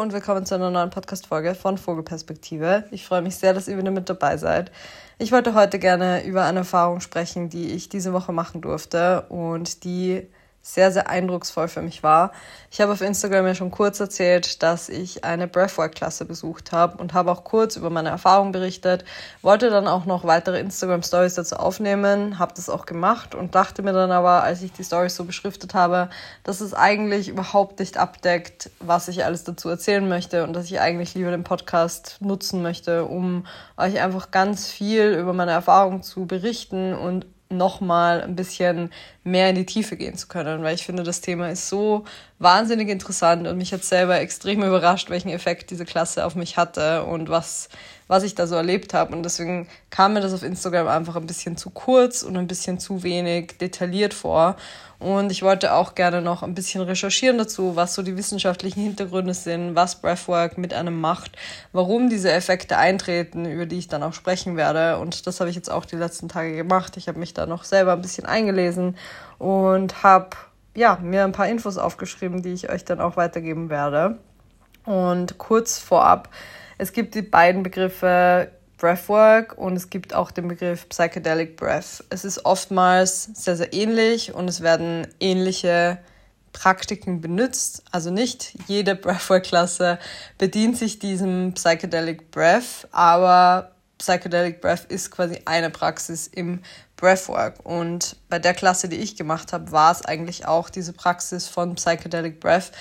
und willkommen zu einer neuen Podcast-Folge von Vogelperspektive. Ich freue mich sehr, dass ihr wieder mit dabei seid. Ich wollte heute gerne über eine Erfahrung sprechen, die ich diese Woche machen durfte und die sehr, sehr eindrucksvoll für mich war. Ich habe auf Instagram ja schon kurz erzählt, dass ich eine Breathwork-Klasse besucht habe und habe auch kurz über meine Erfahrung berichtet, wollte dann auch noch weitere Instagram-Stories dazu aufnehmen, habe das auch gemacht und dachte mir dann aber, als ich die Stories so beschriftet habe, dass es eigentlich überhaupt nicht abdeckt, was ich alles dazu erzählen möchte und dass ich eigentlich lieber den Podcast nutzen möchte, um euch einfach ganz viel über meine Erfahrung zu berichten und nochmal ein bisschen mehr in die Tiefe gehen zu können, weil ich finde, das Thema ist so wahnsinnig interessant und mich hat selber extrem überrascht, welchen Effekt diese Klasse auf mich hatte und was, was ich da so erlebt habe. Und deswegen kam mir das auf Instagram einfach ein bisschen zu kurz und ein bisschen zu wenig detailliert vor. Und ich wollte auch gerne noch ein bisschen recherchieren dazu, was so die wissenschaftlichen Hintergründe sind, was Breathwork mit einem macht, warum diese Effekte eintreten, über die ich dann auch sprechen werde. Und das habe ich jetzt auch die letzten Tage gemacht. Ich habe mich da noch selber ein bisschen eingelesen und habe ja, mir ein paar Infos aufgeschrieben, die ich euch dann auch weitergeben werde. Und kurz vorab, es gibt die beiden Begriffe Breathwork und es gibt auch den Begriff Psychedelic Breath. Es ist oftmals sehr, sehr ähnlich und es werden ähnliche Praktiken benutzt. Also nicht jede Breathwork-Klasse bedient sich diesem Psychedelic Breath, aber Psychedelic Breath ist quasi eine Praxis im Breathwork. Und bei der Klasse, die ich gemacht habe, war es eigentlich auch diese Praxis von Psychedelic Breath.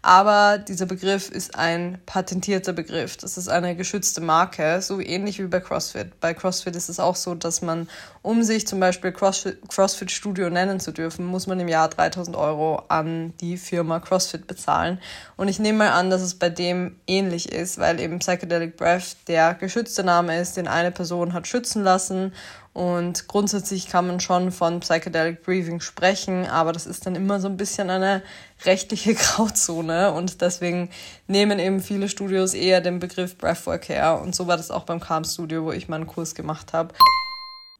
Aber dieser Begriff ist ein patentierter Begriff. Das ist eine geschützte Marke, so ähnlich wie bei CrossFit. Bei CrossFit ist es auch so, dass man, um sich zum Beispiel CrossFit, Studio nennen zu dürfen, muss man im Jahr 3000 Euro an die Firma CrossFit bezahlen. Und ich nehme mal an, dass es bei dem ähnlich ist, weil eben Psychedelic Breath der geschützte Name ist, den eine Person hat schützen lassen und grundsätzlich kann man schon von Psychedelic Breathing sprechen, aber das ist dann immer so ein bisschen eine rechtliche Grauzone und deswegen nehmen eben viele Studios eher den Begriff Breathwork her. Und so war das auch beim Calm Studio, wo ich meinen Kurs gemacht habe.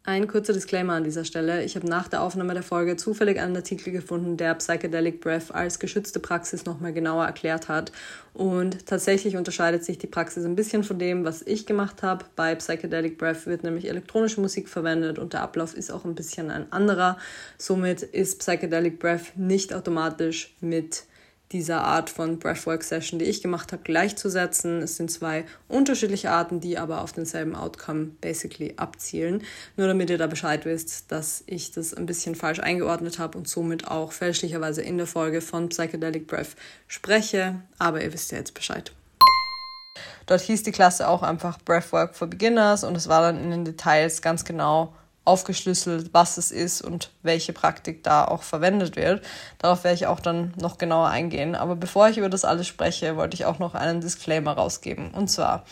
Ein kurzer Disclaimer an dieser Stelle. Ich habe nach der Aufnahme der Folge zufällig einen Artikel gefunden, der Psychedelic Breath als geschützte Praxis nochmal genauer erklärt hat. Und tatsächlich unterscheidet sich die Praxis ein bisschen von dem, was ich gemacht habe. Bei Psychedelic Breath wird nämlich elektronische Musik verwendet und der Ablauf ist auch ein bisschen ein anderer. Somit ist Psychedelic Breath nicht automatisch mit dieser Art von Breathwork-Session, die ich gemacht habe, gleichzusetzen. Es sind zwei unterschiedliche Arten, die aber auf denselben Outcome basically abzielen. Nur damit ihr da Bescheid wisst, dass ich das ein bisschen falsch eingeordnet habe und somit auch fälschlicherweise in der Folge von Psychedelic Breath spreche. Aber ihr wisst ja jetzt Bescheid. Dort hieß die Klasse auch einfach Breathwork for Beginners und es war dann in den Details ganz genau aufgeschlüsselt, was es ist und welche Praktik da auch verwendet wird. Darauf werde ich auch dann noch genauer eingehen. Aber bevor ich über das alles spreche, wollte ich auch noch einen Disclaimer rausgeben. Und zwar,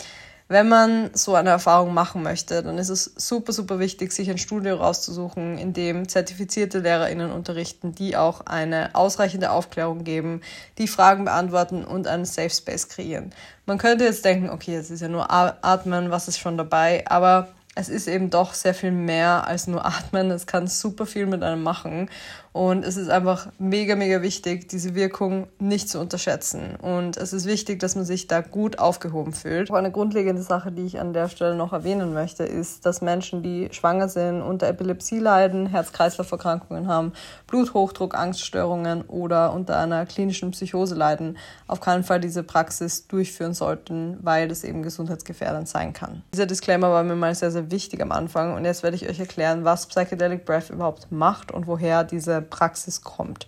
wenn man so eine Erfahrung machen möchte, dann ist es super, super wichtig, sich ein Studio rauszusuchen, in dem zertifizierte LehrerInnen unterrichten, die auch eine ausreichende Aufklärung geben, die Fragen beantworten und einen Safe Space kreieren. Man könnte jetzt denken, okay, es ist ja nur Atmen, was ist schon dabei, aber es ist eben doch sehr viel mehr als nur atmen. Es kann super viel mit einem machen. Und es ist einfach mega, mega wichtig, diese Wirkung nicht zu unterschätzen. Und es ist wichtig, dass man sich da gut aufgehoben fühlt. Eine grundlegende Sache, die ich an der Stelle noch erwähnen möchte, ist, dass Menschen, die schwanger sind, unter Epilepsie leiden, Herz-Kreislauf-Erkrankungen haben, Bluthochdruck, Angststörungen oder unter einer klinischen Psychose leiden, auf keinen Fall diese Praxis durchführen sollten, weil das eben gesundheitsgefährdend sein kann. Dieser Disclaimer war mir mal sehr, sehr wichtig am Anfang. Und jetzt werde ich euch erklären, was Psychedelic Breath überhaupt macht und woher diese Praxis kommt.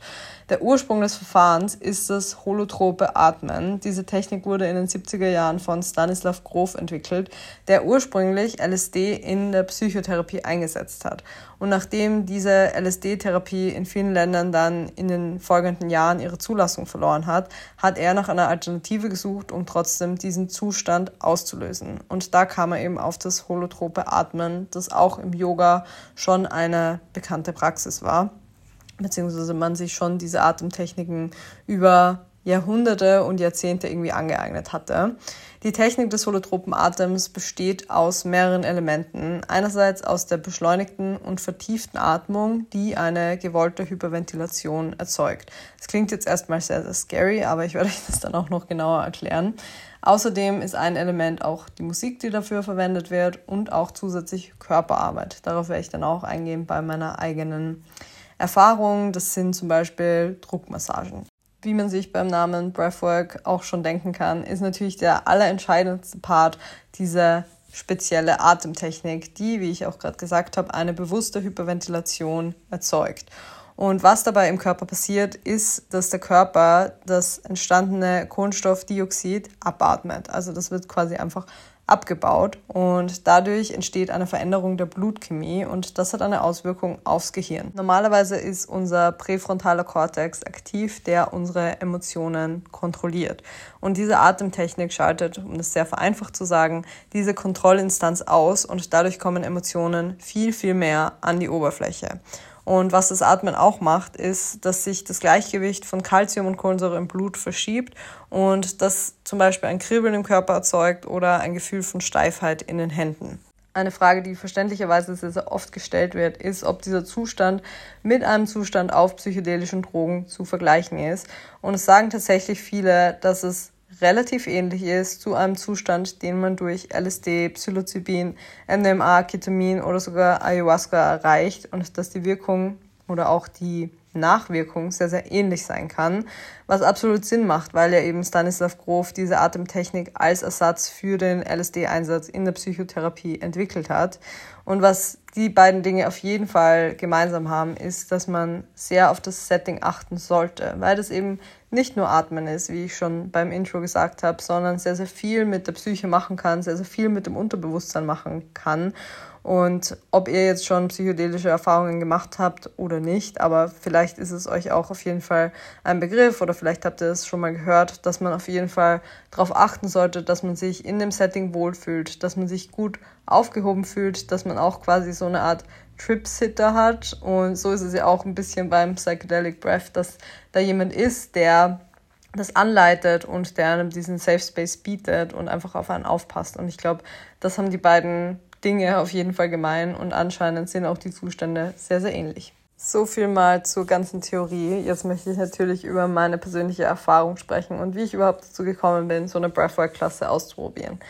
Der Ursprung des Verfahrens ist das holotrope Atmen. Diese Technik wurde in den 70er Jahren von Stanislav Grof entwickelt, der ursprünglich LSD in der Psychotherapie eingesetzt hat. Und nachdem diese LSD-Therapie in vielen Ländern dann in den folgenden Jahren ihre Zulassung verloren hat, hat er nach einer Alternative gesucht, um trotzdem diesen Zustand auszulösen. Und da kam er eben auf das holotrope Atmen, das auch im Yoga schon eine bekannte Praxis war beziehungsweise man sich schon diese Atemtechniken über Jahrhunderte und Jahrzehnte irgendwie angeeignet hatte. Die Technik des holotropen Atems besteht aus mehreren Elementen. Einerseits aus der beschleunigten und vertieften Atmung, die eine gewollte Hyperventilation erzeugt. Das klingt jetzt erstmal sehr, sehr scary, aber ich werde euch das dann auch noch genauer erklären. Außerdem ist ein Element auch die Musik, die dafür verwendet wird und auch zusätzlich Körperarbeit. Darauf werde ich dann auch eingehen bei meiner eigenen Erfahrung. Das sind zum Beispiel Druckmassagen. Wie man sich beim Namen Breathwork auch schon denken kann, ist natürlich der allerentscheidendste Part diese spezielle Atemtechnik, die, wie ich auch gerade gesagt habe, eine bewusste Hyperventilation erzeugt. Und was dabei im Körper passiert, ist, dass der Körper das entstandene Kohlenstoffdioxid abatmet. Also das wird quasi einfach abgebaut und dadurch entsteht eine Veränderung der Blutchemie und das hat eine Auswirkung aufs Gehirn. Normalerweise ist unser präfrontaler Kortex aktiv, der unsere Emotionen kontrolliert. Und diese Atemtechnik schaltet, um das sehr vereinfacht zu sagen, diese Kontrollinstanz aus und dadurch kommen Emotionen viel, viel mehr an die Oberfläche. Und was das Atmen auch macht, ist, dass sich das Gleichgewicht von Kalzium und Kohlensäure im Blut verschiebt und das zum Beispiel ein Kribbeln im Körper erzeugt oder ein Gefühl von Steifheit in den Händen. Eine Frage, die verständlicherweise sehr, sehr oft gestellt wird, ist, ob dieser Zustand mit einem Zustand auf psychedelischen Drogen zu vergleichen ist. Und es sagen tatsächlich viele, dass es relativ ähnlich ist zu einem Zustand, den man durch LSD, Psilocybin, MDMA, Ketamin oder sogar Ayahuasca erreicht und dass die Wirkung oder auch die Nachwirkung sehr, sehr ähnlich sein kann, was absolut Sinn macht, weil ja eben Stanislav Grof diese Atemtechnik als Ersatz für den LSD-Einsatz in der Psychotherapie entwickelt hat. Und was die beiden Dinge auf jeden Fall gemeinsam haben, ist, dass man sehr auf das Setting achten sollte, weil das eben nicht nur Atmen ist, wie ich schon beim Intro gesagt habe, sondern sehr, sehr viel mit der Psyche machen kann, sehr, sehr viel mit dem Unterbewusstsein machen kann. Und ob ihr jetzt schon psychedelische Erfahrungen gemacht habt oder nicht, aber vielleicht ist es euch auch auf jeden Fall ein Begriff oder vielleicht habt ihr es schon mal gehört, dass man auf jeden Fall darauf achten sollte, dass man sich in dem Setting wohlfühlt, dass man sich gut aufgehoben fühlt, dass man auch quasi so eine Art Trip-Sitter hat. Und so ist es ja auch ein bisschen beim Psychedelic Breath, dass da jemand ist, der das anleitet und der einem diesen Safe Space bietet und einfach auf einen aufpasst. Und ich glaube, das haben die beiden Dinge auf jeden Fall gemein und anscheinend sind auch die Zustände sehr, sehr ähnlich. So viel mal zur ganzen Theorie. Jetzt möchte ich natürlich über meine persönliche Erfahrung sprechen und wie ich überhaupt dazu gekommen bin, so eine Breathwork-Klasse auszuprobieren.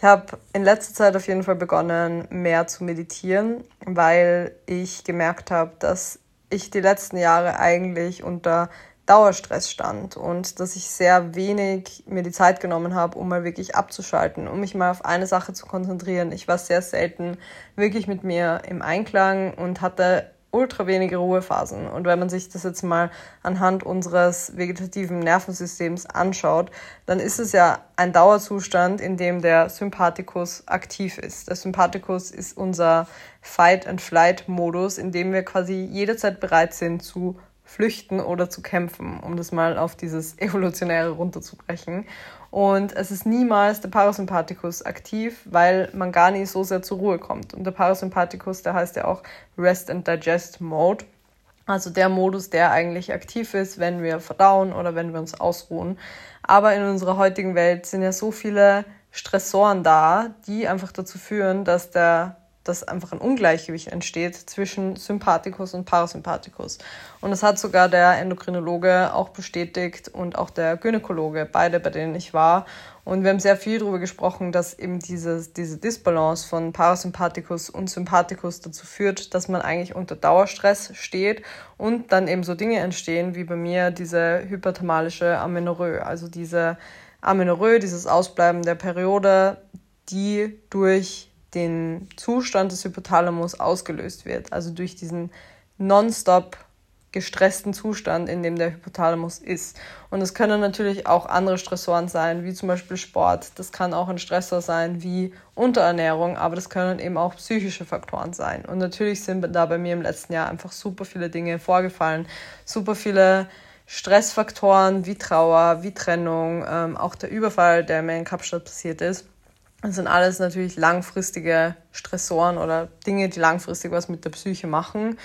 Ich habe in letzter Zeit auf jeden Fall begonnen, mehr zu meditieren, weil ich gemerkt habe, dass ich die letzten Jahre eigentlich unter Dauerstress stand und dass ich sehr wenig mir die Zeit genommen habe, um mal wirklich abzuschalten, um mich mal auf eine Sache zu konzentrieren. Ich war sehr selten wirklich mit mir im Einklang und hatte ultra wenige Ruhephasen. Und wenn man sich das jetzt mal anhand unseres vegetativen Nervensystems anschaut, dann ist es ja ein Dauerzustand, in dem der Sympathikus aktiv ist. Der Sympathikus ist unser Fight-and-Flight-Modus, in dem wir quasi jederzeit bereit sind zu flüchten oder zu kämpfen, um das mal auf dieses Evolutionäre runterzubrechen. Und es ist niemals der Parasympathikus aktiv, weil man gar nicht so sehr zur Ruhe kommt. Und der Parasympathikus, der heißt ja auch Rest and Digest Mode. Also der Modus, der eigentlich aktiv ist, wenn wir verdauen oder wenn wir uns ausruhen. Aber in unserer heutigen Welt sind ja so viele Stressoren da, die einfach dazu führen, dass der dass einfach ein Ungleichgewicht entsteht zwischen Sympathikus und Parasympathikus. Und das hat sogar der Endokrinologe auch bestätigt und auch der Gynäkologe, beide, bei denen ich war. Und wir haben sehr viel darüber gesprochen, dass eben dieses, diese Disbalance von Parasympathikus und Sympathikus dazu führt, dass man eigentlich unter Dauerstress steht und dann eben so Dinge entstehen wie bei mir diese hyperthermalische Amenorrhoe, also diese Amenorrhoe, dieses Ausbleiben der Periode, die durch den Zustand des Hypothalamus ausgelöst wird. Also durch diesen nonstop gestressten Zustand, in dem der Hypothalamus ist. Und es können natürlich auch andere Stressoren sein, wie zum Beispiel Sport. Das kann auch ein Stressor sein wie Unterernährung, aber das können eben auch psychische Faktoren sein. Und natürlich sind da bei mir im letzten Jahr einfach super viele Dinge vorgefallen, super viele Stressfaktoren wie Trauer, wie Trennung, ähm, auch der Überfall, der mir in Kapstadt passiert ist. Das sind alles natürlich langfristige Stressoren oder Dinge, die langfristig was mit der Psyche machen.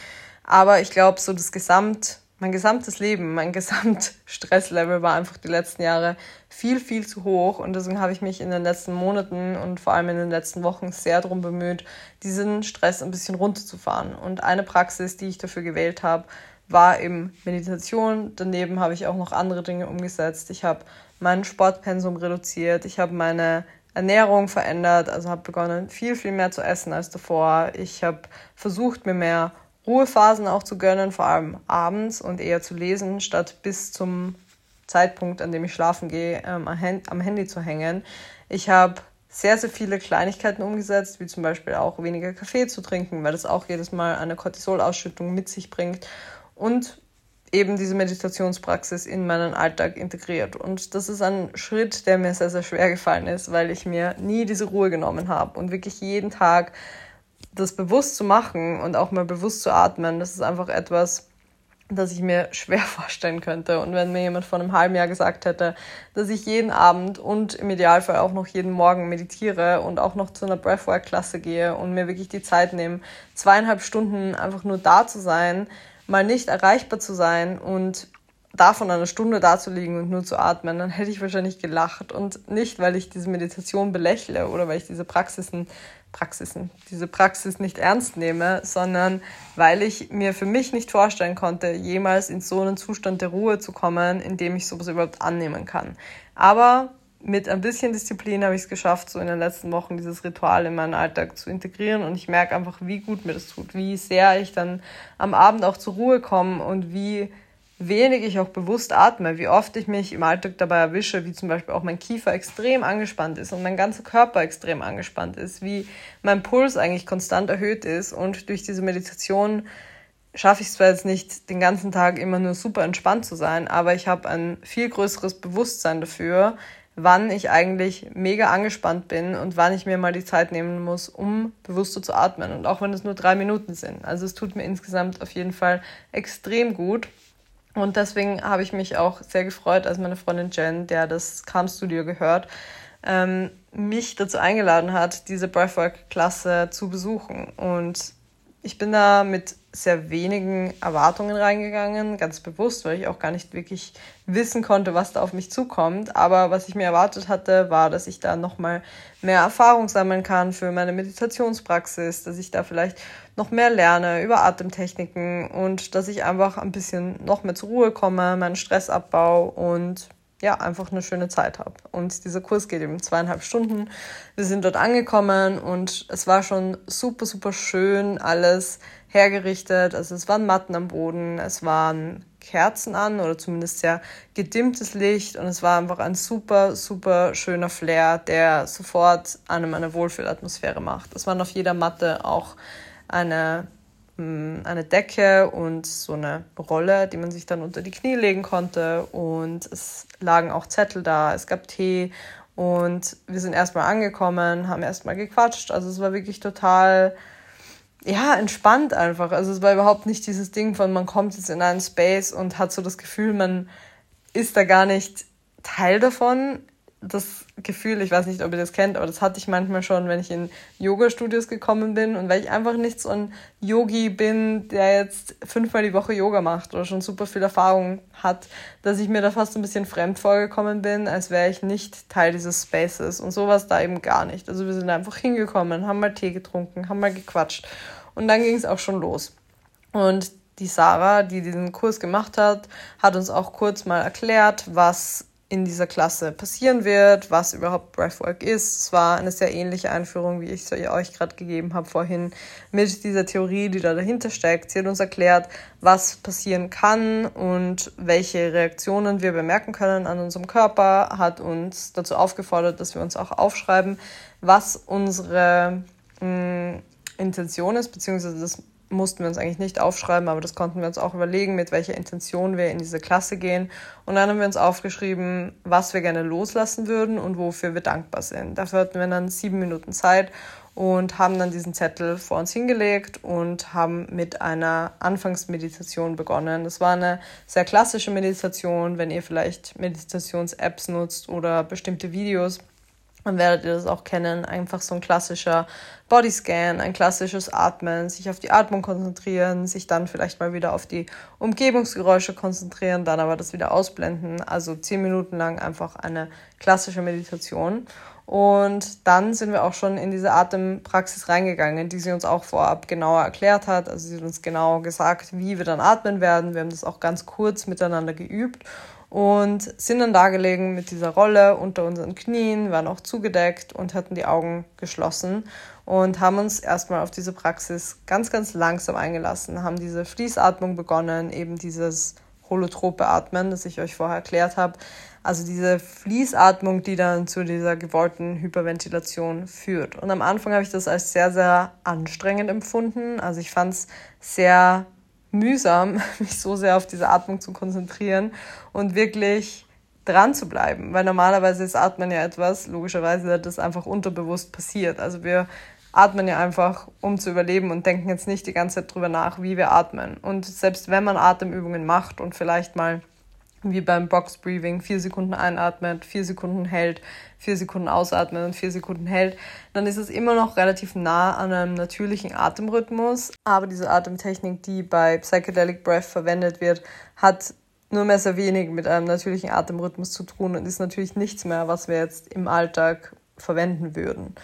Aber ich glaube, so das Gesamt, mein gesamtes Leben, mein Gesamtstresslevel war einfach die letzten Jahre viel, viel zu hoch. Und deswegen habe ich mich in den letzten Monaten und vor allem in den letzten Wochen sehr darum bemüht, diesen Stress ein bisschen runterzufahren. Und eine Praxis, die ich dafür gewählt habe, war eben Meditation. Daneben habe ich auch noch andere Dinge umgesetzt. Ich habe mein Sportpensum reduziert. Ich habe meine Ernährung verändert, also habe begonnen, viel, viel mehr zu essen als davor. Ich habe versucht, mir mehr Ruhephasen auch zu gönnen, vor allem abends und eher zu lesen, statt bis zum Zeitpunkt, an dem ich schlafen gehe, ähm, am Handy zu hängen. Ich habe sehr, sehr viele Kleinigkeiten umgesetzt, wie zum Beispiel auch weniger Kaffee zu trinken, weil das auch jedes Mal eine Cortisolausschüttung mit sich bringt und eben diese Meditationspraxis in meinen Alltag integriert. Und das ist ein Schritt, der mir sehr, sehr schwer gefallen ist, weil ich mir nie diese Ruhe genommen habe und wirklich jeden Tag das bewusst zu machen und auch mal bewusst zu atmen, das ist einfach etwas, das ich mir schwer vorstellen könnte. Und wenn mir jemand vor einem halben Jahr gesagt hätte, dass ich jeden Abend und im Idealfall auch noch jeden Morgen meditiere und auch noch zu einer Breathwork-Klasse gehe und mir wirklich die Zeit nehme, zweieinhalb Stunden einfach nur da zu sein, mal nicht erreichbar zu sein und davon eine Stunde da zu liegen und nur zu atmen, dann hätte ich wahrscheinlich gelacht. Und nicht, weil ich diese Meditation belächle oder weil ich diese Praxisen Praxisen, diese Praxis nicht ernst nehme, sondern weil ich mir für mich nicht vorstellen konnte, jemals in so einen Zustand der Ruhe zu kommen, in dem ich sowas überhaupt annehmen kann. Aber mit ein bisschen Disziplin habe ich es geschafft, so in den letzten Wochen dieses Ritual in meinen Alltag zu integrieren. Und ich merke einfach, wie gut mir das tut, wie sehr ich dann am Abend auch zur Ruhe komme und wie wenig ich auch bewusst atme, wie oft ich mich im Alltag dabei erwische, wie zum Beispiel auch mein Kiefer extrem angespannt ist und mein ganzer Körper extrem angespannt ist, wie mein Puls eigentlich konstant erhöht ist. Und durch diese Meditation schaffe ich es zwar jetzt nicht, den ganzen Tag immer nur super entspannt zu sein, aber ich habe ein viel größeres Bewusstsein dafür, wann ich eigentlich mega angespannt bin und wann ich mir mal die Zeit nehmen muss, um bewusster zu atmen. Und auch wenn es nur drei Minuten sind. Also es tut mir insgesamt auf jeden Fall extrem gut. Und deswegen habe ich mich auch sehr gefreut, als meine Freundin Jen, der das Calm Studio gehört, ähm, mich dazu eingeladen hat, diese Breathwork-Klasse zu besuchen. Und ich bin da mit sehr wenigen Erwartungen reingegangen, ganz bewusst, weil ich auch gar nicht wirklich wissen konnte, was da auf mich zukommt. Aber was ich mir erwartet hatte, war, dass ich da nochmal mehr Erfahrung sammeln kann für meine Meditationspraxis, dass ich da vielleicht noch mehr lerne über Atemtechniken und dass ich einfach ein bisschen noch mehr zur Ruhe komme, meinen Stressabbau und ja, einfach eine schöne Zeit habe. Und dieser Kurs geht eben zweieinhalb Stunden. Wir sind dort angekommen und es war schon super, super schön alles hergerichtet. Also es waren Matten am Boden, es waren Kerzen an oder zumindest sehr gedimmtes Licht und es war einfach ein super, super schöner Flair, der sofort einem eine Wohlfühlatmosphäre macht. Es waren auf jeder Matte auch eine eine Decke und so eine Rolle, die man sich dann unter die Knie legen konnte. Und es lagen auch Zettel da, es gab Tee und wir sind erstmal angekommen, haben erstmal gequatscht. Also es war wirklich total, ja, entspannt einfach. Also es war überhaupt nicht dieses Ding von, man kommt jetzt in einen Space und hat so das Gefühl, man ist da gar nicht Teil davon das Gefühl, ich weiß nicht, ob ihr das kennt, aber das hatte ich manchmal schon, wenn ich in Yoga-Studios gekommen bin und weil ich einfach nicht so ein Yogi bin, der jetzt fünfmal die Woche Yoga macht oder schon super viel Erfahrung hat, dass ich mir da fast ein bisschen fremd vorgekommen bin, als wäre ich nicht Teil dieses Spaces und sowas da eben gar nicht. Also wir sind einfach hingekommen, haben mal Tee getrunken, haben mal gequatscht und dann ging es auch schon los. Und die Sarah, die diesen Kurs gemacht hat, hat uns auch kurz mal erklärt, was in dieser Klasse passieren wird, was überhaupt Breathwork ist. Es war eine sehr ähnliche Einführung, wie ich sie euch gerade gegeben habe vorhin, mit dieser Theorie, die da dahinter steckt. Sie hat uns erklärt, was passieren kann und welche Reaktionen wir bemerken können an unserem Körper, hat uns dazu aufgefordert, dass wir uns auch aufschreiben, was unsere mh, mm, Intention ist, beziehungsweise das mussten wir uns eigentlich nicht aufschreiben, aber das konnten wir uns auch überlegen, mit welcher Intention wir in diese Klasse gehen. Und dann haben wir uns aufgeschrieben, was wir gerne loslassen würden und wofür wir dankbar sind. Dafür hatten wir dann sieben Minuten Zeit und haben dann diesen Zettel vor uns hingelegt und haben mit einer Anfangsmeditation begonnen. Das war eine sehr klassische Meditation, wenn ihr vielleicht Meditations-Apps nutzt oder bestimmte Videos dann werdet ihr das auch kennen. Einfach so ein klassischer Bodyscan, ein klassisches Atmen, sich auf die Atmung konzentrieren, sich dann vielleicht mal wieder auf die Umgebungsgeräusche konzentrieren, dann aber das wieder ausblenden. Also zehn Minuten lang einfach eine klassische Meditation. Und dann sind wir auch schon in diese Atempraxis reingegangen, die sie uns auch vorab genauer erklärt hat. Also sie hat uns genau gesagt, wie wir dann atmen werden. Wir haben das auch ganz kurz miteinander geübt und sind dann da gelegen mit dieser Rolle unter unseren Knien, waren auch zugedeckt und hatten die Augen geschlossen und haben uns erstmal auf diese Praxis ganz, ganz langsam eingelassen, haben diese Fließatmung begonnen, eben dieses holotrope Atmen, das ich euch vorher erklärt habe. Also diese Fließatmung, die dann zu dieser gewollten Hyperventilation führt. Und am Anfang habe ich das als sehr, sehr anstrengend empfunden. Also ich fand es sehr mühsam, mich so sehr auf diese Atmung zu konzentrieren und wirklich dran zu bleiben. Weil normalerweise ist Atmen ja etwas, logischerweise, das einfach unterbewusst passiert. Also wir atmen ja einfach, um zu überleben und denken jetzt nicht die ganze Zeit drüber nach, wie wir atmen. Und selbst wenn man Atemübungen macht und vielleicht mal wie beim Box Breathing vier Sekunden einatmet, vier Sekunden hält, vier Sekunden ausatmet und vier Sekunden hält, dann ist es immer noch relativ nah an einem natürlichen Atemrhythmus. Aber diese Atemtechnik, die bei Psychedelic Breath verwendet wird, hat nur mehr sehr wenig mit einem natürlichen Atemrhythmus zu tun und ist natürlich nichts mehr, was wir jetzt im Alltag verwenden würden.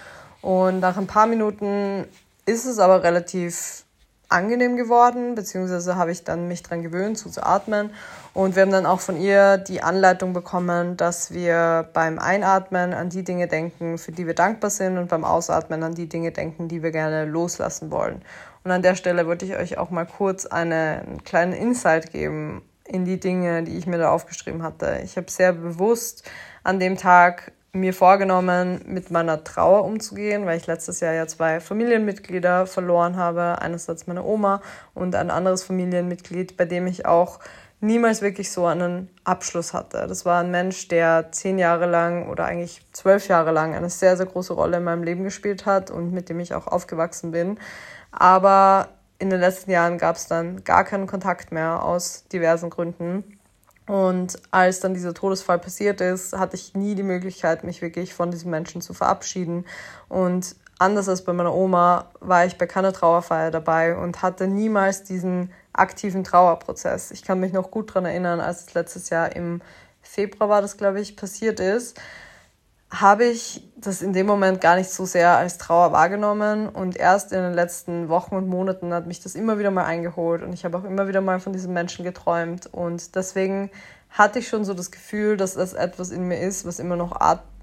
Und nach ein paar Minuten ist es aber relativ angenehm geworden, beziehungsweise habe ich dann mich daran gewöhnt, so zu atmen. Und wir haben dann auch von ihr die Anleitung bekommen, dass wir beim Einatmen an die Dinge denken, für die wir dankbar sind und beim Ausatmen an die Dinge denken, die wir gerne loslassen wollen. Und an der Stelle wollte ich euch auch mal kurz eine, einen kleinen Insight geben in die Dinge, die ich mir da aufgeschrieben hatte. Ich habe sehr bewusst an dem Tag mir vorgenommen, mit meiner Trauer umzugehen, weil ich letztes Jahr ja zwei Familienmitglieder verloren habe. Einerseits meine Oma und ein anderes Familienmitglied, bei dem ich auch niemals wirklich so einen Abschluss hatte. Das war ein Mensch, der zehn Jahre lang oder eigentlich zwölf Jahre lang eine sehr, sehr große Rolle in meinem Leben gespielt hat und mit dem ich auch aufgewachsen bin. Aber in den letzten Jahren gab es dann gar keinen Kontakt mehr aus diversen Gründen. Und als dann dieser Todesfall passiert ist, hatte ich nie die Möglichkeit, mich wirklich von diesem Menschen zu verabschieden. Und anders als bei meiner Oma war ich bei keiner Trauerfeier dabei und hatte niemals diesen aktiven Trauerprozess. Ich kann mich noch gut daran erinnern, als es letztes Jahr im Februar war das, glaube ich, passiert ist habe ich das in dem Moment gar nicht so sehr als Trauer wahrgenommen und erst in den letzten Wochen und Monaten hat mich das immer wieder mal eingeholt und ich habe auch immer wieder mal von diesem Menschen geträumt und deswegen hatte ich schon so das Gefühl, dass das etwas in mir ist, was immer noch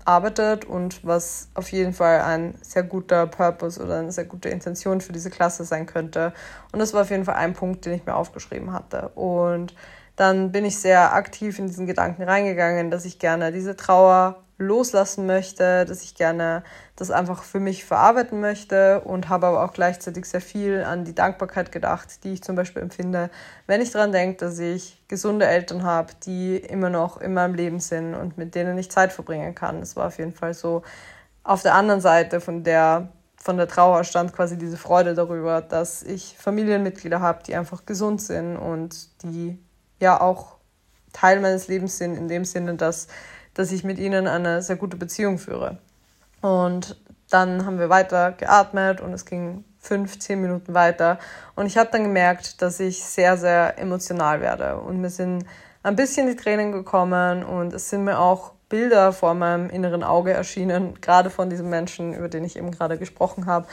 arbeitet und was auf jeden Fall ein sehr guter Purpose oder eine sehr gute Intention für diese Klasse sein könnte. Und das war auf jeden Fall ein Punkt, den ich mir aufgeschrieben hatte. Und dann bin ich sehr aktiv in diesen Gedanken reingegangen, dass ich gerne diese Trauer loslassen möchte, dass ich gerne das einfach für mich verarbeiten möchte und habe aber auch gleichzeitig sehr viel an die Dankbarkeit gedacht, die ich zum Beispiel empfinde, wenn ich daran denke, dass ich gesunde Eltern habe, die immer noch in meinem Leben sind und mit denen ich Zeit verbringen kann. Das war auf jeden Fall so auf der anderen Seite von der von der Trauer stand quasi diese Freude darüber, dass ich Familienmitglieder habe, die einfach gesund sind und die ja auch Teil meines Lebens sind, in dem Sinne, dass dass ich mit ihnen eine sehr gute Beziehung führe. Und dann haben wir weiter geatmet und es ging fünf, zehn Minuten weiter. Und ich habe dann gemerkt, dass ich sehr, sehr emotional werde. Und mir sind ein bisschen die Tränen gekommen und es sind mir auch Bilder vor meinem inneren Auge erschienen, gerade von diesem Menschen, über den ich eben gerade gesprochen habe.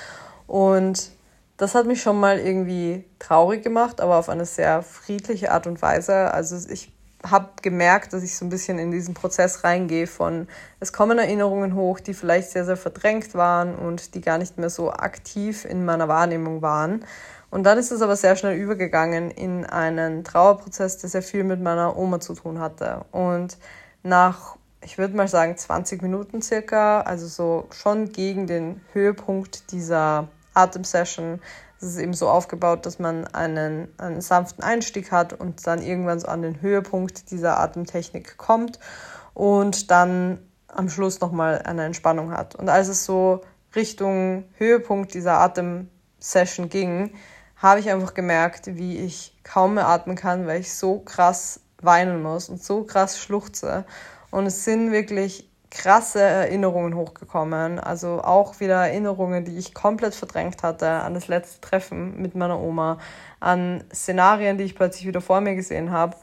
Und das hat mich schon mal irgendwie traurig gemacht, aber auf eine sehr friedliche Art und Weise. Also ich habe gemerkt, dass ich so ein bisschen in diesen Prozess reingehe von, es kommen Erinnerungen hoch, die vielleicht sehr, sehr verdrängt waren und die gar nicht mehr so aktiv in meiner Wahrnehmung waren. Und dann ist es aber sehr schnell übergegangen in einen Trauerprozess, der sehr viel mit meiner Oma zu tun hatte. Und nach, ich würde mal sagen, 20 Minuten circa, also so schon gegen den Höhepunkt dieser Atemsession, es ist eben so aufgebaut, dass man einen, einen sanften Einstieg hat und dann irgendwann so an den Höhepunkt dieser Atemtechnik kommt und dann am Schluss nochmal eine Entspannung hat. Und als es so Richtung Höhepunkt dieser Atemsession ging, habe ich einfach gemerkt, wie ich kaum mehr atmen kann, weil ich so krass weinen muss und so krass schluchze. Und es sind wirklich krasse Erinnerungen hochgekommen. Also auch wieder Erinnerungen, die ich komplett verdrängt hatte an das letzte Treffen mit meiner Oma, an Szenarien, die ich plötzlich wieder vor mir gesehen habe.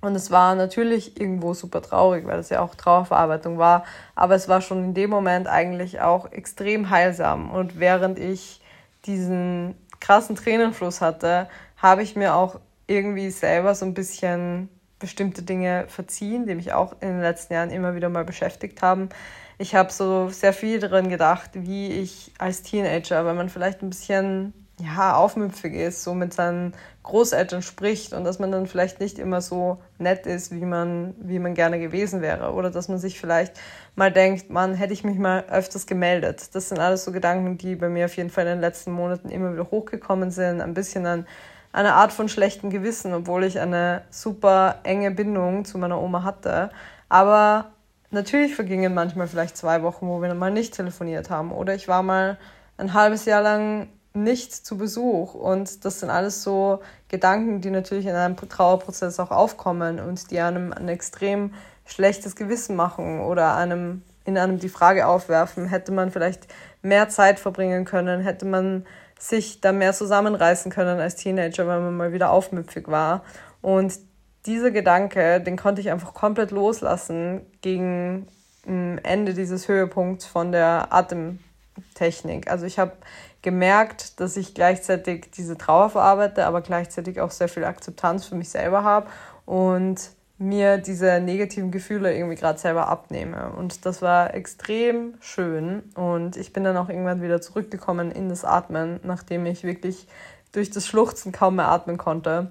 Und es war natürlich irgendwo super traurig, weil es ja auch Trauerverarbeitung war. Aber es war schon in dem Moment eigentlich auch extrem heilsam. Und während ich diesen krassen Tränenfluss hatte, habe ich mir auch irgendwie selber so ein bisschen bestimmte Dinge verziehen, die mich auch in den letzten Jahren immer wieder mal beschäftigt haben. Ich habe so sehr viel daran gedacht, wie ich als Teenager, wenn man vielleicht ein bisschen ja, aufmüpfig ist, so mit seinen Großeltern spricht und dass man dann vielleicht nicht immer so nett ist, wie man, wie man gerne gewesen wäre. Oder dass man sich vielleicht mal denkt, man hätte ich mich mal öfters gemeldet. Das sind alles so Gedanken, die bei mir auf jeden Fall in den letzten Monaten immer wieder hochgekommen sind. Ein bisschen an eine Art von schlechtem Gewissen, obwohl ich eine super enge Bindung zu meiner Oma hatte. Aber natürlich vergingen manchmal vielleicht zwei Wochen, wo wir mal nicht telefoniert haben. Oder ich war mal ein halbes Jahr lang nicht zu Besuch. Und das sind alles so Gedanken, die natürlich in einem Trauerprozess auch aufkommen und die einem ein extrem schlechtes Gewissen machen oder einem in einem die Frage aufwerfen, hätte man vielleicht mehr Zeit verbringen können, hätte man sich da mehr zusammenreißen können als Teenager, weil man mal wieder aufmüpfig war. Und dieser Gedanke, den konnte ich einfach komplett loslassen gegen mm, Ende dieses Höhepunkts von der Atemtechnik. Also ich habe gemerkt, dass ich gleichzeitig diese Trauer verarbeite, aber gleichzeitig auch sehr viel Akzeptanz für mich selber habe und mir diese negativen Gefühle irgendwie gerade selber abnehme. Und das war extrem schön. Und ich bin dann auch irgendwann wieder zurückgekommen in das Atmen, nachdem ich wirklich durch das Schluchzen kaum mehr atmen konnte.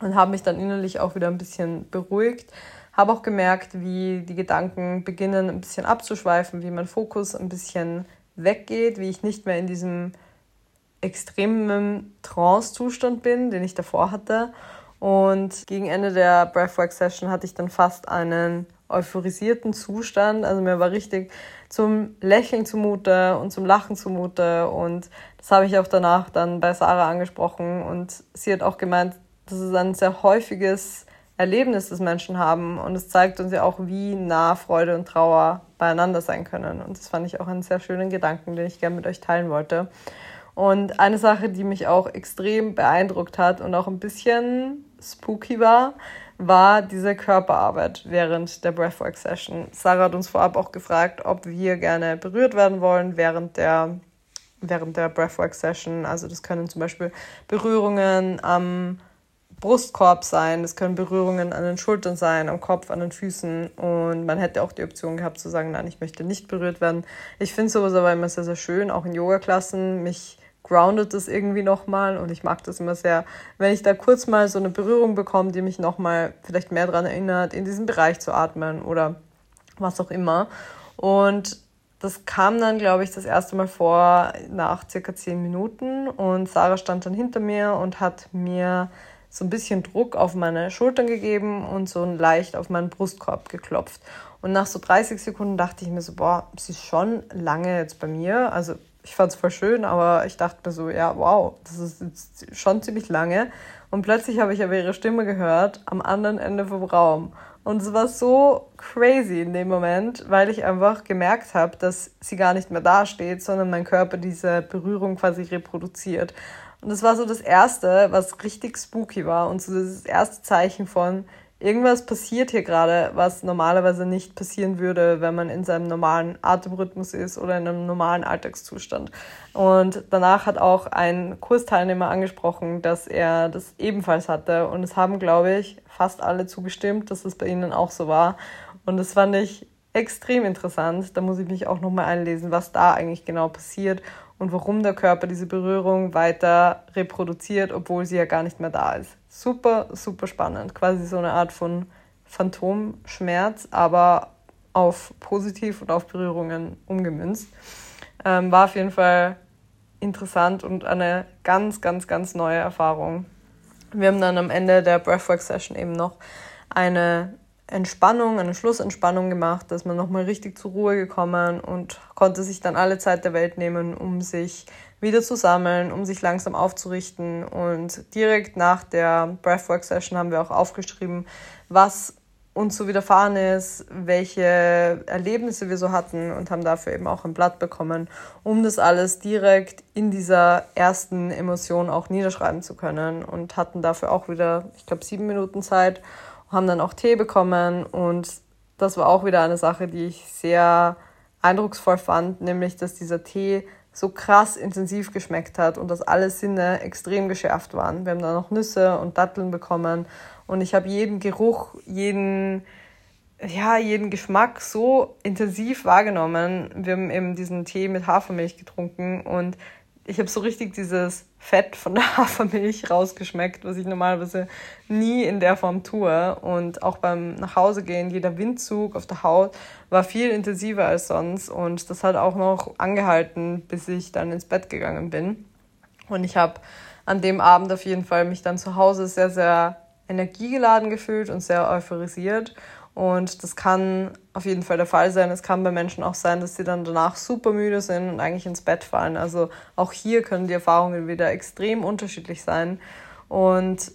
Und habe mich dann innerlich auch wieder ein bisschen beruhigt. Habe auch gemerkt, wie die Gedanken beginnen ein bisschen abzuschweifen, wie mein Fokus ein bisschen weggeht, wie ich nicht mehr in diesem extremen Trance-Zustand bin, den ich davor hatte und gegen Ende der Breathwork-Session hatte ich dann fast einen euphorisierten Zustand. Also mir war richtig zum Lächeln zumute und zum Lachen zumute. Und das habe ich auch danach dann bei Sarah angesprochen. Und sie hat auch gemeint, das ist ein sehr häufiges Erlebnis, das Menschen haben. Und es zeigt uns ja auch, wie nah Freude und Trauer beieinander sein können. Und das fand ich auch einen sehr schönen Gedanken, den ich gerne mit euch teilen wollte. Und eine Sache, die mich auch extrem beeindruckt hat und auch ein bisschen spooky war, war diese Körperarbeit während der Breathwork-Session. Sarah hat uns vorab auch gefragt, ob wir gerne berührt werden wollen während der, während der Breathwork-Session. Also das können zum Beispiel Berührungen am Brustkorb sein, das können Berührungen an den Schultern sein, am Kopf, an den Füßen. Und man hätte auch die Option gehabt zu sagen, nein, ich möchte nicht berührt werden. Ich finde sowas aber immer sehr, sehr schön, auch in Yoga-Klassen, mich groundet das irgendwie nochmal und ich mag das immer sehr, wenn ich da kurz mal so eine Berührung bekomme, die mich nochmal vielleicht mehr daran erinnert, in diesem Bereich zu atmen oder was auch immer. Und das kam dann, glaube ich, das erste Mal vor nach circa zehn Minuten und Sarah stand dann hinter mir und hat mir so ein bisschen Druck auf meine Schultern gegeben und so leicht auf meinen Brustkorb geklopft. Und nach so 30 Sekunden dachte ich mir so, boah, sie ist schon lange jetzt bei mir. Also ich fand es voll schön, aber ich dachte mir so, ja, wow, das ist jetzt schon ziemlich lange. Und plötzlich habe ich aber ihre Stimme gehört am anderen Ende vom Raum. Und es war so crazy in dem Moment, weil ich einfach gemerkt habe, dass sie gar nicht mehr dasteht, sondern mein Körper diese Berührung quasi reproduziert. Und das war so das Erste, was richtig spooky war und so das erste Zeichen von, irgendwas passiert hier gerade, was normalerweise nicht passieren würde, wenn man in seinem normalen Atemrhythmus ist oder in einem normalen Alltagszustand. Und danach hat auch ein Kursteilnehmer angesprochen, dass er das ebenfalls hatte. Und es haben, glaube ich, fast alle zugestimmt, dass es bei ihnen auch so war. Und das fand ich extrem interessant. Da muss ich mich auch nochmal einlesen, was da eigentlich genau passiert und warum der Körper diese Berührung weiter reproduziert, obwohl sie ja gar nicht mehr da ist. Super, super spannend. Quasi so eine Art von Phantomschmerz, aber auf positiv und auf Berührungen umgemünzt. Ähm, war auf jeden Fall interessant und eine ganz, ganz, ganz neue Erfahrung. Wir haben dann am Ende der Breathwork-Session eben noch eine Entspannung, eine Schlussentspannung gemacht, dass man nochmal richtig zur Ruhe gekommen und konnte sich dann alle Zeit der Welt nehmen, um sich wieder zu sammeln, um sich langsam aufzurichten. Und direkt nach der Breathwork-Session haben wir auch aufgeschrieben, was uns so widerfahren ist, welche Erlebnisse wir so hatten und haben dafür eben auch ein Blatt bekommen, um das alles direkt in dieser ersten Emotion auch niederschreiben zu können und hatten dafür auch wieder, ich glaube, sieben Minuten Zeit, haben dann auch Tee bekommen und das war auch wieder eine Sache, die ich sehr eindrucksvoll fand, nämlich dass dieser Tee so krass intensiv geschmeckt hat und dass alle Sinne extrem geschärft waren. Wir haben dann noch Nüsse und Datteln bekommen und ich habe jeden Geruch, jeden, ja, jeden Geschmack so intensiv wahrgenommen. Wir haben eben diesen Tee mit Hafermilch getrunken und ich habe so richtig dieses Fett von der Hafermilch rausgeschmeckt, was ich normalerweise nie in der Form tue. Und auch beim Nachhausegehen, jeder Windzug auf der Haut war viel intensiver als sonst. Und das hat auch noch angehalten, bis ich dann ins Bett gegangen bin. Und ich habe an dem Abend auf jeden Fall mich dann zu Hause sehr, sehr energiegeladen gefühlt und sehr euphorisiert. Und das kann auf jeden Fall der Fall sein. Es kann bei Menschen auch sein, dass sie dann danach super müde sind und eigentlich ins Bett fallen. Also auch hier können die Erfahrungen wieder extrem unterschiedlich sein. Und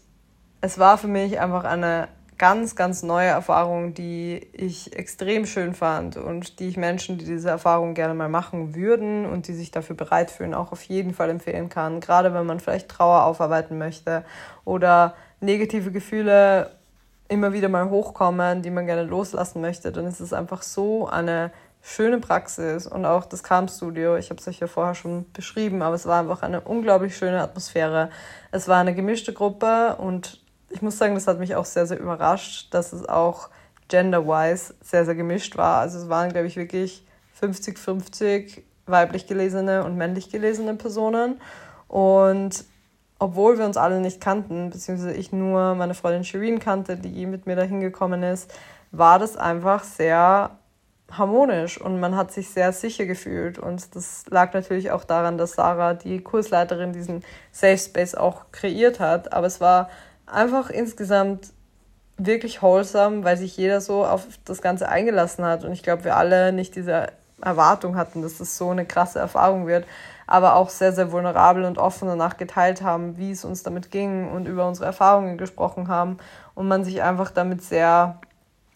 es war für mich einfach eine ganz, ganz neue Erfahrung, die ich extrem schön fand und die ich Menschen, die diese Erfahrung gerne mal machen würden und die sich dafür bereit fühlen, auch auf jeden Fall empfehlen kann. Gerade wenn man vielleicht Trauer aufarbeiten möchte oder negative Gefühle immer wieder mal hochkommen, die man gerne loslassen möchte, dann ist es einfach so eine schöne Praxis und auch das Calm Studio. Ich habe es euch ja vorher schon beschrieben, aber es war einfach eine unglaublich schöne Atmosphäre. Es war eine gemischte Gruppe und ich muss sagen, das hat mich auch sehr, sehr überrascht, dass es auch gender-wise sehr, sehr gemischt war. Also es waren, glaube ich, wirklich 50-50 weiblich gelesene und männlich gelesene Personen. Und obwohl wir uns alle nicht kannten, beziehungsweise ich nur meine Freundin Shireen kannte, die mit mir dahin gekommen ist, war das einfach sehr harmonisch und man hat sich sehr sicher gefühlt. Und das lag natürlich auch daran, dass Sarah, die Kursleiterin, diesen Safe Space auch kreiert hat. Aber es war einfach insgesamt wirklich wholesome, weil sich jeder so auf das Ganze eingelassen hat. Und ich glaube, wir alle nicht diese Erwartung hatten, dass das so eine krasse Erfahrung wird aber auch sehr, sehr vulnerabel und offen danach geteilt haben, wie es uns damit ging und über unsere Erfahrungen gesprochen haben und man sich einfach damit sehr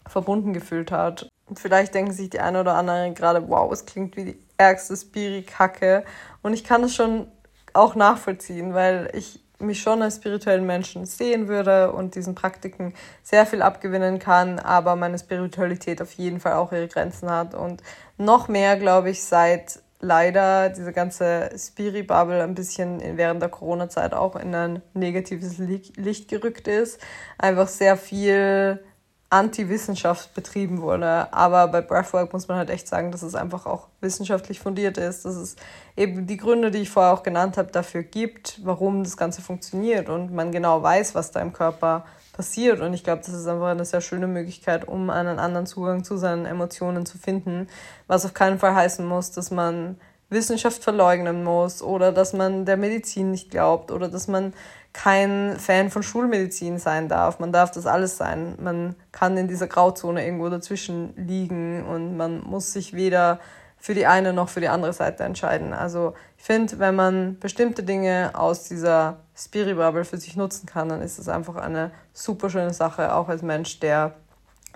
verbunden gefühlt hat. Vielleicht denken sich die eine oder andere gerade, wow, es klingt wie die ärgste Spiri-Kacke. Und ich kann es schon auch nachvollziehen, weil ich mich schon als spirituellen Menschen sehen würde und diesen Praktiken sehr viel abgewinnen kann, aber meine Spiritualität auf jeden Fall auch ihre Grenzen hat. Und noch mehr, glaube ich, seit leider diese ganze Spiri-Bubble ein bisschen während der Corona-Zeit auch in ein negatives Licht gerückt ist. Einfach sehr viel Anti-Wissenschaft betrieben wurde. Aber bei Breathwork muss man halt echt sagen, dass es einfach auch wissenschaftlich fundiert ist, dass es eben die Gründe, die ich vorher auch genannt habe, dafür gibt, warum das Ganze funktioniert und man genau weiß, was da im Körper passiert. Und ich glaube, das ist einfach eine sehr schöne Möglichkeit, um einen anderen Zugang zu seinen Emotionen zu finden, was auf keinen Fall heißen muss, dass man Wissenschaft verleugnen muss oder dass man der Medizin nicht glaubt oder dass man kein Fan von Schulmedizin sein darf. Man darf das alles sein. Man kann in dieser Grauzone irgendwo dazwischen liegen und man muss sich weder für die eine noch für die andere Seite entscheiden. Also ich finde, wenn man bestimmte Dinge aus dieser Spirit-Bubble für sich nutzen kann, dann ist das einfach eine super schöne Sache, auch als Mensch, der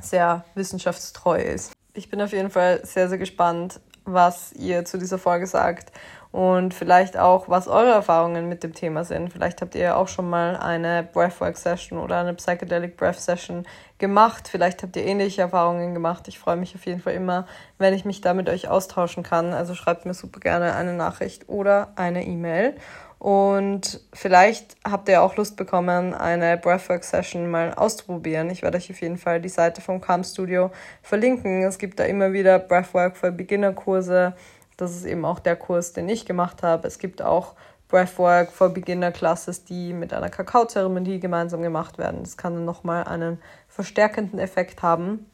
sehr wissenschaftstreu ist. Ich bin auf jeden Fall sehr, sehr gespannt, was ihr zu dieser Folge sagt und vielleicht auch, was eure Erfahrungen mit dem Thema sind. Vielleicht habt ihr ja auch schon mal eine Breathwork-Session oder eine Psychedelic Breath-Session gemacht. Vielleicht habt ihr ähnliche Erfahrungen gemacht. Ich freue mich auf jeden Fall immer, wenn ich mich da mit euch austauschen kann. Also schreibt mir super gerne eine Nachricht oder eine E-Mail. Und vielleicht habt ihr auch Lust bekommen, eine Breathwork-Session mal auszuprobieren. Ich werde euch auf jeden Fall die Seite vom Calm Studio verlinken. Es gibt da immer wieder Breathwork für Beginner-Kurse das ist eben auch der Kurs, den ich gemacht habe. Es gibt auch Breathwork for Beginner Classes, die mit einer Kakaozeremonie gemeinsam gemacht werden. Das kann dann nochmal einen verstärkenden Effekt haben.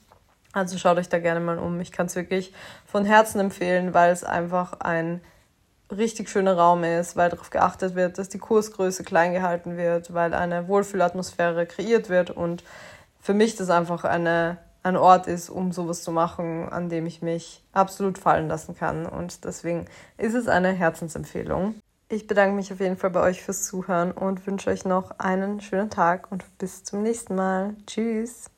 Also schaut euch da gerne mal um. Ich kann es wirklich von Herzen empfehlen, weil es einfach ein richtig schöner Raum ist, weil darauf geachtet wird, dass die Kursgröße klein gehalten wird, weil eine Wohlfühlatmosphäre kreiert wird und für mich das einfach eine ein Ort ist, um sowas zu machen, an dem ich mich absolut fallen lassen kann. Und deswegen ist es eine Herzensempfehlung. Ich bedanke mich auf jeden Fall bei euch fürs Zuhören und wünsche euch noch einen schönen Tag und bis zum nächsten Mal. Tschüss.